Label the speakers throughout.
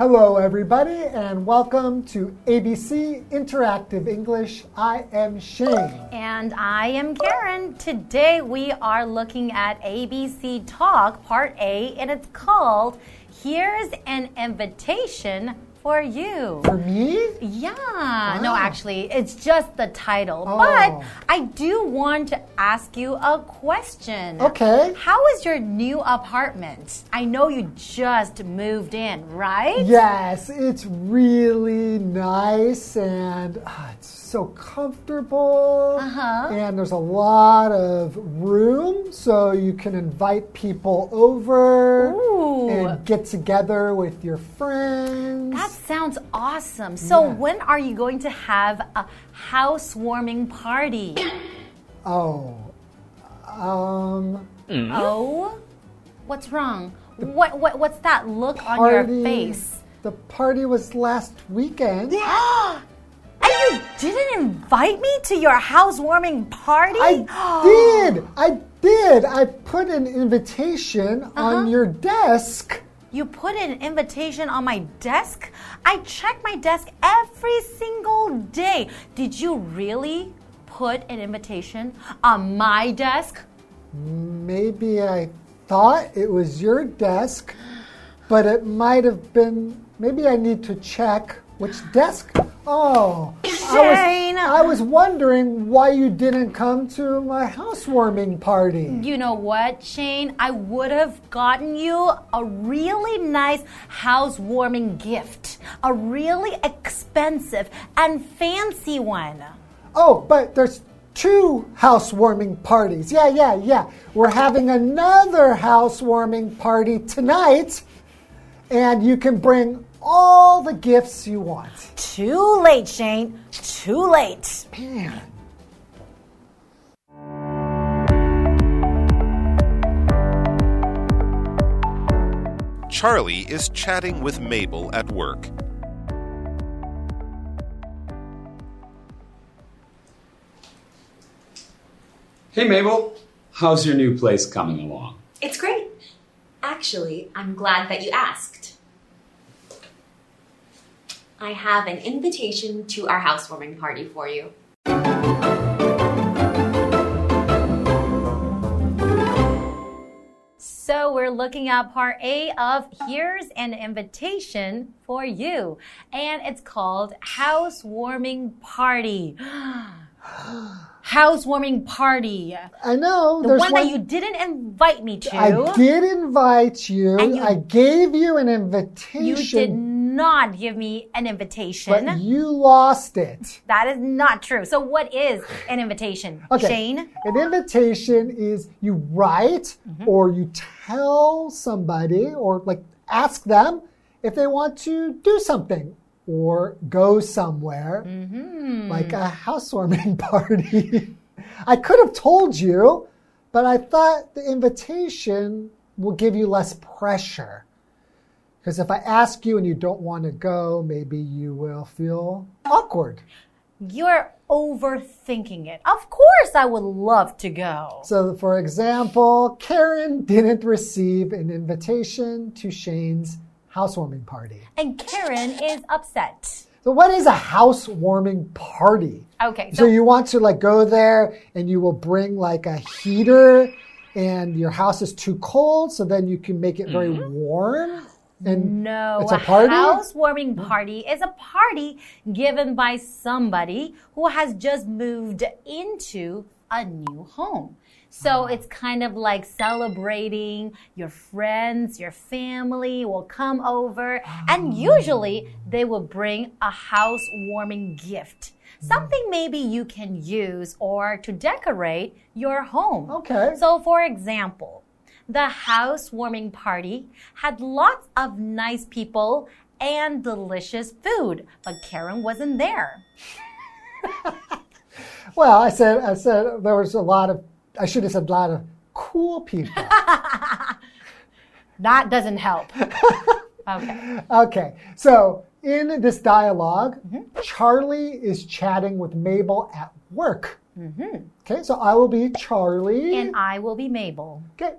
Speaker 1: Hello, everybody, and welcome to ABC Interactive English. I am Shane.
Speaker 2: And I am Karen. Today we are looking at ABC Talk Part A, and it's called Here's an Invitation for you.
Speaker 1: For me?
Speaker 2: Yeah. No, actually, it's just the title.
Speaker 1: Oh.
Speaker 2: But I do want to ask you a question.
Speaker 1: Okay.
Speaker 2: How is your new apartment? I know you just moved in, right?
Speaker 1: Yes, it's really nice and ah, it's so comfortable.
Speaker 2: Uh-huh.
Speaker 1: And there's a lot of room so you can invite people over
Speaker 2: Ooh.
Speaker 1: and get together with your friends.
Speaker 2: That sounds awesome. So,
Speaker 1: Yeah.
Speaker 2: when are you going to have a housewarming party?
Speaker 1: oh. Um
Speaker 2: Oh? What's wrong? What, what what's that look on your face?
Speaker 1: The party was last weekend.
Speaker 2: And you didn't invite me to your housewarming party?
Speaker 1: I did. I did. I put an invitation
Speaker 2: Uh-huh.
Speaker 1: on your desk.
Speaker 2: You put an invitation on my desk? I check my desk every single day. Did you really put an invitation on my desk?
Speaker 1: Maybe I thought it was your desk, but it might have been. Maybe I need to check which desk. Oh,
Speaker 2: Shane.
Speaker 1: I was, I was wondering why you didn't come to my housewarming party.
Speaker 2: You know what, Shane? I would have gotten you a really nice housewarming gift. A really expensive and fancy one.
Speaker 1: Oh, but there's two housewarming parties. Yeah, yeah, yeah. We're having another housewarming party tonight, and you can bring all the gifts you want.
Speaker 2: Too late, Shane. Too late.
Speaker 1: Man.
Speaker 3: Charlie is chatting with Mabel at work.
Speaker 4: Hey Mabel, how's your new place coming along?
Speaker 5: It's great. Actually, I'm glad that you asked. I have an invitation to our housewarming party for you.
Speaker 2: So we're looking at part A of Here's an Invitation for You. And it's called Housewarming Party. Housewarming Party.
Speaker 1: I know.
Speaker 2: The
Speaker 1: there's
Speaker 2: one that you didn't invite me to.
Speaker 1: I did invite you.
Speaker 2: And you-
Speaker 1: I gave you an invitation.
Speaker 2: You
Speaker 1: invitation.
Speaker 2: did not give me an invitation.
Speaker 1: But you lost it.
Speaker 2: that is not true. So what is an invitation?
Speaker 1: Okay.
Speaker 2: Shane?
Speaker 1: An invitation is you write
Speaker 2: Mm-hmm.
Speaker 1: or you tell somebody or like ask them if they want to do something or go somewhere,
Speaker 2: Mm-hmm.
Speaker 1: like a housewarming party. I could have told you, but I thought the invitation will give you less pressure. Because if I ask you and you don't want to go, maybe you will feel awkward.
Speaker 2: You're overthinking it. Of course I would love to go.
Speaker 1: So, for example, Karen didn't receive an invitation to Shane's housewarming party.
Speaker 2: And Karen is upset.
Speaker 1: So, what is a housewarming party?
Speaker 2: Okay,
Speaker 1: So,
Speaker 2: so
Speaker 1: you want to like go there and you will bring like a heater and your house is too cold, so then you can make it very mm-hmm. warm. And
Speaker 2: No,
Speaker 1: it's a party?
Speaker 2: housewarming party is a party given by somebody who has just moved into a new home. So ah. it's kind of like celebrating your friends, your family will come over, and ah. usually they will bring a housewarming gift. Hmm. Something maybe you can use or to decorate your home.
Speaker 1: Okay.
Speaker 2: So, for example, the housewarming party had lots of nice people and delicious food, but Karen wasn't there.
Speaker 1: well, I said, I said there was a lot of, I should have said a lot of cool people.
Speaker 2: That doesn't help. okay.
Speaker 1: Okay, so in this dialog mm-hmm. Charlie is chatting with Mabel at work. Mm-hmm. Okay, so I will be Charlie.
Speaker 2: And I will be Mabel.
Speaker 1: okay,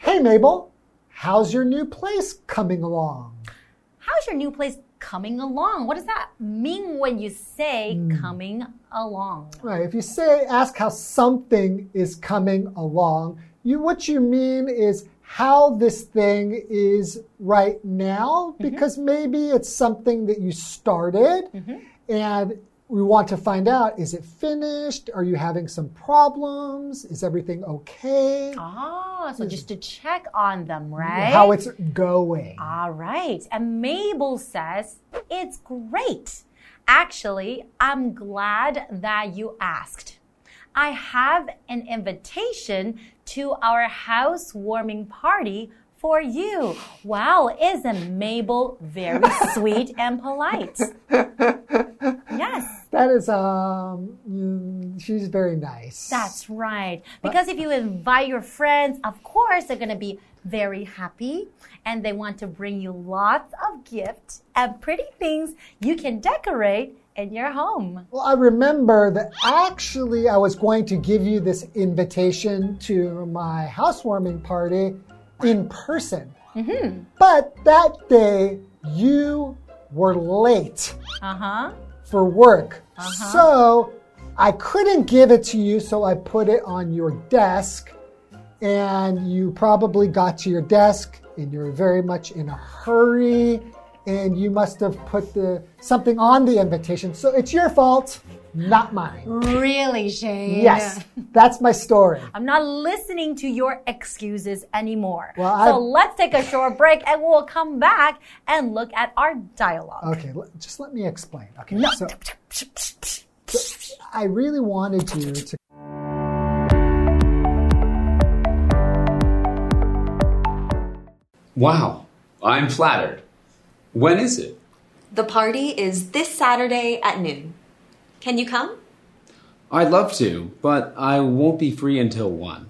Speaker 1: hey Mabel, how's your new place coming along?
Speaker 2: how's your new place coming along? What does that mean when you say hmm. coming along?
Speaker 1: Right. If you say, ask how something is coming along, you what you mean is how this thing is right now, mm-hmm. because maybe it's something that you started mm-hmm. and we want to find out is it finished? Are you having some problems? Is everything okay?
Speaker 2: Ah, so just to check on them, right?
Speaker 1: How it's going.
Speaker 2: All right. And Mabel says, It's great. Actually, I'm glad that you asked. I have an invitation to our housewarming party for you. Wow, isn't Mabel very sweet and polite? Yes.
Speaker 1: That is, um, mm, she's very nice.
Speaker 2: That's right. Because if you invite your friends, of course, they're going to be very happy and they want to bring you lots of gifts and pretty things you can decorate in your home.
Speaker 1: Well, I remember that actually I was going to give you this invitation to my housewarming party in person. But that day you were late
Speaker 2: Uh huh.
Speaker 1: For work. Uh-huh. So I couldn't give it to you, so I put it on your desk. And you probably got to your desk and you're very much in a hurry. And you must have put the something on the invitation. So it's your fault, not mine.
Speaker 2: Really, Shane?
Speaker 1: Yes, that's my story.
Speaker 2: I'm not listening to your excuses anymore.
Speaker 1: Well,
Speaker 2: so
Speaker 1: I've-
Speaker 2: let's take a short break and we'll come back and look at our dialogue.
Speaker 1: Okay, just let me explain. Okay, so I really wanted you to
Speaker 4: Wow, I'm flattered. When is it?
Speaker 5: The party is this Saturday at noon. Can you come?
Speaker 4: I'd love to, but I won't be free until 1.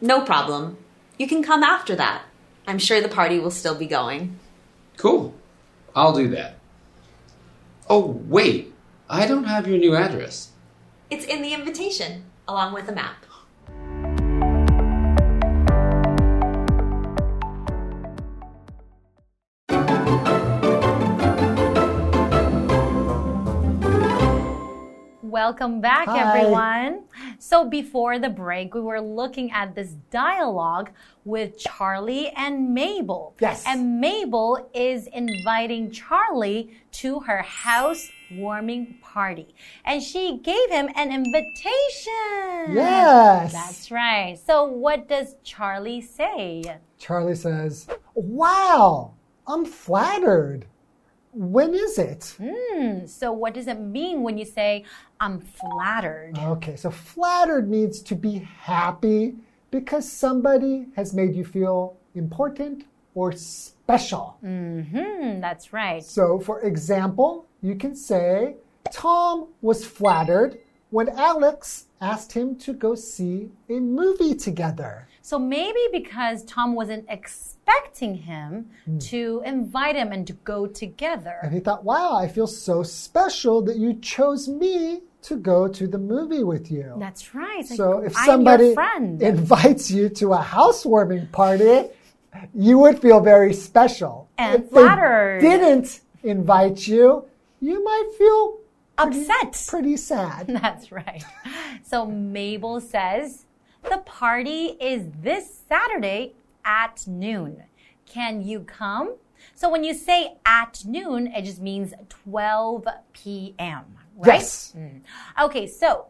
Speaker 5: No problem. You can come after that. I'm sure the party will still be going.
Speaker 4: Cool. I'll do that. Oh, wait. I don't have your new address.
Speaker 5: It's in the invitation, along with a map.
Speaker 2: Welcome back,
Speaker 1: Hi.
Speaker 2: everyone. So, before the break, we were looking at this dialogue with Charlie and Mabel.
Speaker 1: Yes.
Speaker 2: And Mabel is inviting Charlie to her housewarming party. And she gave him an invitation.
Speaker 1: Yes.
Speaker 2: That's right. So, what does Charlie say?
Speaker 1: Charlie says, Wow, I'm flattered. When is it?
Speaker 2: Hmm. So, what does it mean when you say, I'm flattered?
Speaker 1: Okay, so flattered means to be happy because somebody has made you feel important or special.
Speaker 2: Hmm, that's right.
Speaker 1: So, for example, you can say, Tom was flattered when Alex asked him to go see a movie together.
Speaker 2: So maybe because Tom wasn't expecting him hmm. to invite him and to go together.
Speaker 1: And he thought, wow, I feel so special that you chose me to go to the movie with you.
Speaker 2: That's right. It's like,
Speaker 1: So if somebody invites you to a housewarming party, you would feel very special.
Speaker 2: And
Speaker 1: if
Speaker 2: flattered.
Speaker 1: they didn't invite you, you might feel
Speaker 2: upset.
Speaker 1: pretty sad.
Speaker 2: That's right. So Mabel says, the party is this Saturday at noon. Can you come? So when you say at noon, it just means 12 p.m., right?
Speaker 1: Yes. Mm.
Speaker 2: Okay, so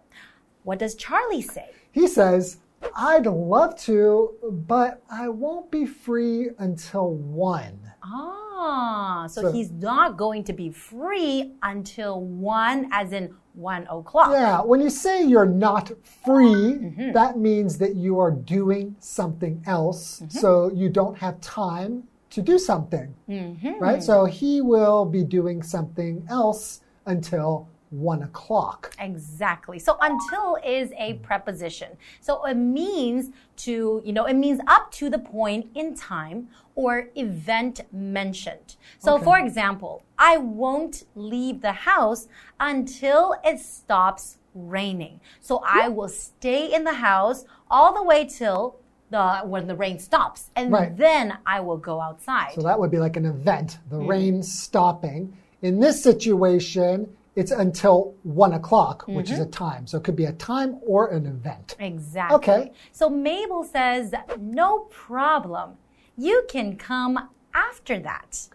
Speaker 2: what does Charlie say?
Speaker 1: He says, I'd love to, but I won't be free until 1.
Speaker 2: Ah, so,
Speaker 1: So-
Speaker 2: he's not going to be free until 1, as in 1 o'clock.
Speaker 1: Yeah, when you say you're not free,
Speaker 2: Mm-hmm.
Speaker 1: that means that you are doing something else,
Speaker 2: Mm-hmm.
Speaker 1: so you don't have time to do something.
Speaker 2: Mm-hmm.
Speaker 1: Right? So he will be doing something else until 1 o'clock.
Speaker 2: Exactly. So until is a preposition. So it means to, you know, it means up to the point in time or event mentioned. So for example, I won't leave the house until it stops raining. So I will stay in the house all the way till the when the rain stops, and
Speaker 1: Right.
Speaker 2: then I will go outside.
Speaker 1: So that would be like an event, the mm-hmm. rain stopping. In this situation, it's until one o'clock, which is a mm-hmm. time. So it could be a time or an event.
Speaker 2: Exactly.
Speaker 1: Okay.
Speaker 2: So Mabel says, no problem. You can come after that.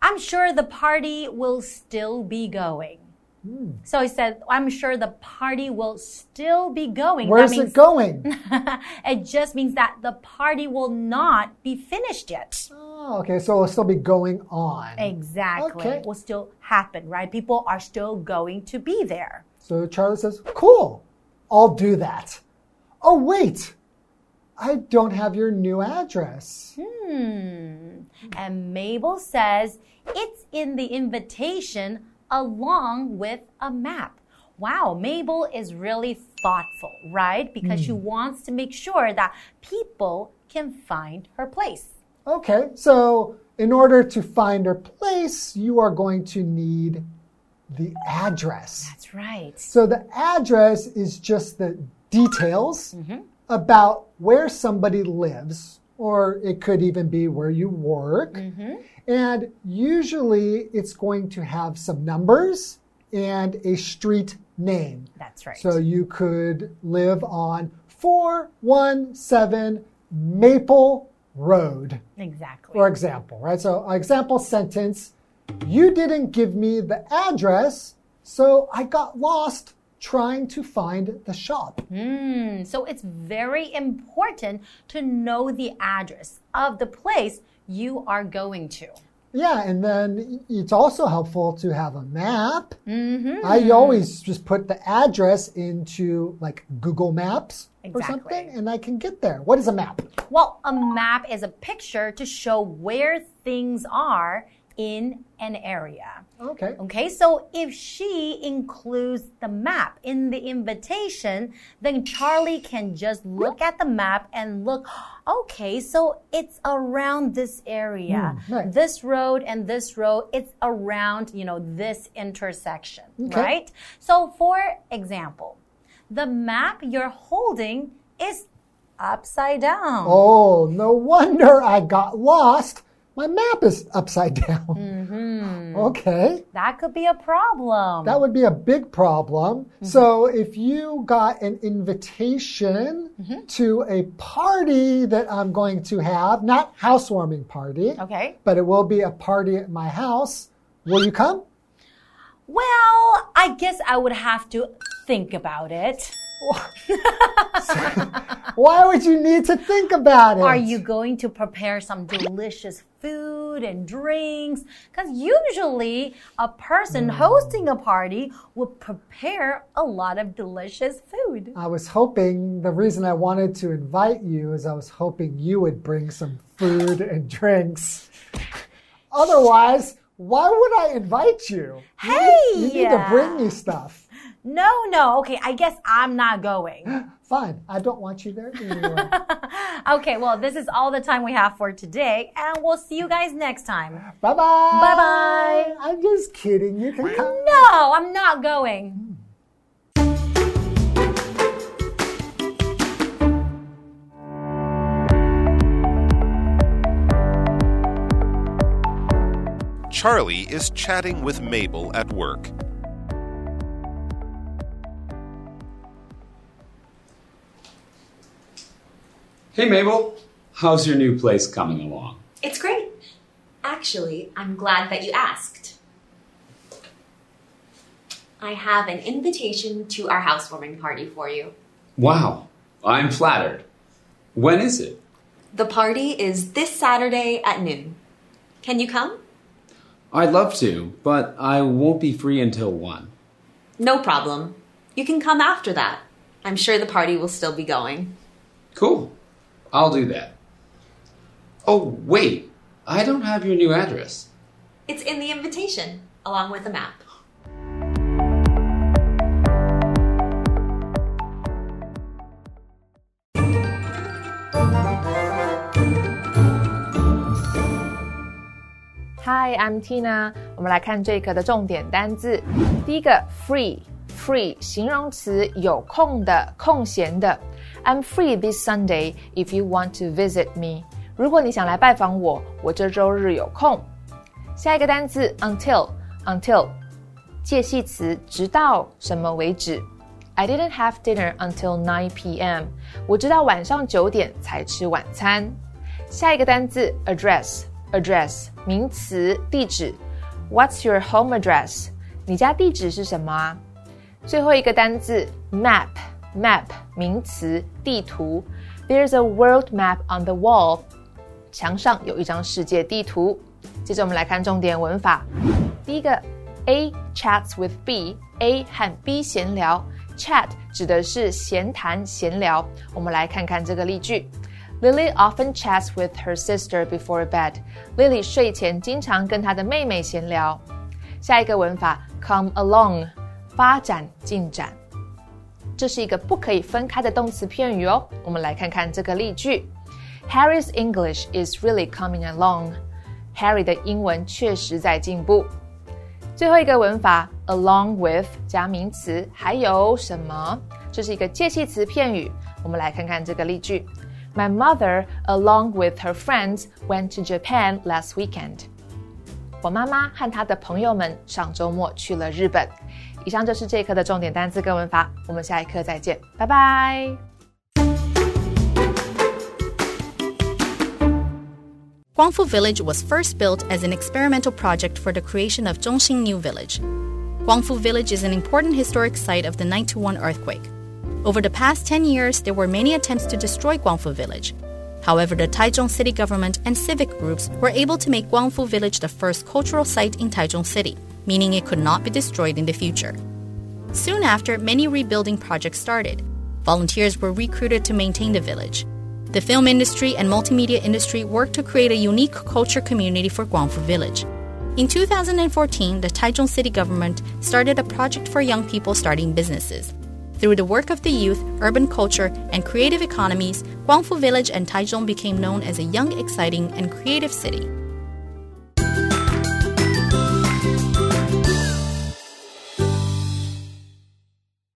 Speaker 2: I'm sure the party will still be going. Hmm. So he said, I'm sure the party will still be going.
Speaker 1: Where's
Speaker 2: that means,
Speaker 1: it going?
Speaker 2: it just means that the party will not be finished yet.
Speaker 1: oh, okay, so it'll still be going on.
Speaker 2: Exactly.
Speaker 1: Okay.
Speaker 2: It will still happen, right? People are still going to be there.
Speaker 1: So Charlie says, Cool, I'll do that. Oh, wait, I don't have your new address.
Speaker 2: Hmm. And Mabel says it's in the invitation along with a map. Wow, Mabel is really thoughtful, right? Because she wants to make sure that people can find her place.
Speaker 1: Okay, so in order to find her place, you are going to need the address.
Speaker 2: That's right.
Speaker 1: So the address is just the details mm-hmm. about where somebody lives, or it could even be where you work. Mm-hmm. And usually it's going to have some numbers and a street name.
Speaker 2: That's right.
Speaker 1: So you could live on 417 Maple Road,
Speaker 2: exactly.
Speaker 1: for example, right? So, example sentence You didn't give me the address, so I got lost trying to find the shop.
Speaker 2: Mm, so it's very important to know the address of the place you are going to.
Speaker 1: Yeah, and then it's also helpful to have a map. Mm-hmm. I always just put the address into like Google Maps or something, and I can get there. What is a map?
Speaker 2: Well, a map is a picture to show where things are in an area.
Speaker 1: Okay.
Speaker 2: Okay, so if she includes the map in the invitation, then Charlie can just look at the map and look, okay, so it's around this area.
Speaker 1: Hmm, right.
Speaker 2: This road and this road, it's around, you know, this intersection,
Speaker 1: Okay.
Speaker 2: right? So for example, the map you're holding is upside down.
Speaker 1: Oh, no wonder I got lost. My map is upside down. Okay.
Speaker 2: That could be a problem.
Speaker 1: That would be a big problem.
Speaker 2: Mm-hmm.
Speaker 1: So, if you got an invitation
Speaker 2: Mm-hmm.
Speaker 1: to a party that I'm going to have, not housewarming party,
Speaker 2: okay.
Speaker 1: but it will be a party at my house, will you come?
Speaker 2: Well, I guess I would have to think about it.
Speaker 1: Why would you need to think about it?
Speaker 2: Are you going to prepare some delicious food and drinks? Because usually a person hmm. hosting a party would prepare a lot of delicious food.
Speaker 1: I was hoping the reason I wanted to invite you is I was hoping you would bring some food and drinks. Otherwise, why would I invite you?
Speaker 2: Hey!
Speaker 1: You need to bring me stuff.
Speaker 2: No, no. Okay, I guess I'm not going.
Speaker 1: Fine, I don't want you there anyway.
Speaker 2: okay, well, this is all the time we have for today, and we'll see you guys next time.
Speaker 1: bye bye.
Speaker 2: Bye bye.
Speaker 1: I'm just kidding. You can come.
Speaker 2: No, I'm not going.
Speaker 3: Charlie is chatting with Mabel at work.
Speaker 4: Hey, Mabel. How's your new place coming along?
Speaker 5: It's great. Actually, I'm glad that you asked. I have an invitation to our housewarming party for you.
Speaker 4: Wow, I'm flattered. When is it?
Speaker 5: The party is this Saturday at noon. Can you come?
Speaker 4: I'd love to, but I won't be free until 1.
Speaker 5: No problem. You can come after that. I'm sure the party will still be going.
Speaker 4: Cool. I'll do that. Oh, wait. I don't have your new address.
Speaker 5: It's in the invitation, along with a map.
Speaker 6: Hi, I'm Tina。我们来看这个的重点单字。第一个，free，free 形容词，有空的、空闲的。 I'm free this Sunday if you want to visit me. 如果你想来拜访我，我这周日有空。下一个单词 until until 介系词，直到什么为止。I didn't have dinner until 9 p.m. 我直到晚上九点才吃晚餐。下一个单词 address address 名词，地址。What's your home address？你家地址是什么啊？最后一个单字 map map 名词，地图。There's a world map on the wall。墙上有一张世界地图。接着我们来看重点文法。第一个，A chats with B，A 和 B 闲聊。Chat 指的是闲谈、闲聊。我们来看看这个例句：Lily often chats with her sister before bed。Lily 睡前经常跟她的妹妹闲聊。下一个文法，come along，发展、进展。 这是一个不可以分开的动词片语哦。我们来看看这个例句：Harry's English is really coming along。Harry 的英文确实在进步。最后一个文法，along with 加名词，还有什么？这是一个介系词片语。我们来看看这个例句：My mother, along with her friends, went to Japan last weekend. 我妈妈和她的朋友们上周末去了日本。以上就是这一课的重点单词跟文法，我们下一课再见，拜拜。
Speaker 7: Guangfu Village was first built as an experimental project for the creation of Zhongxing New Village. Guangfu Village is an important historic site of the 921 earthquake. Over the past 10 years, there were many attempts to destroy Guangfu Village. However, the Taichung city government and civic groups were able to make Guangfu Village the first cultural site in Taichung City, meaning it could not be destroyed in the future. Soon after, many rebuilding projects started. Volunteers were recruited to maintain the village. The film industry and multimedia industry worked to create a unique culture community for Guangfu Village. In 2014, the Taichung city government started a project for young people starting businesses. Through the work of the youth, urban culture, and creative economies, Guangfu Village and Taichung became known as a young, exciting, and creative city.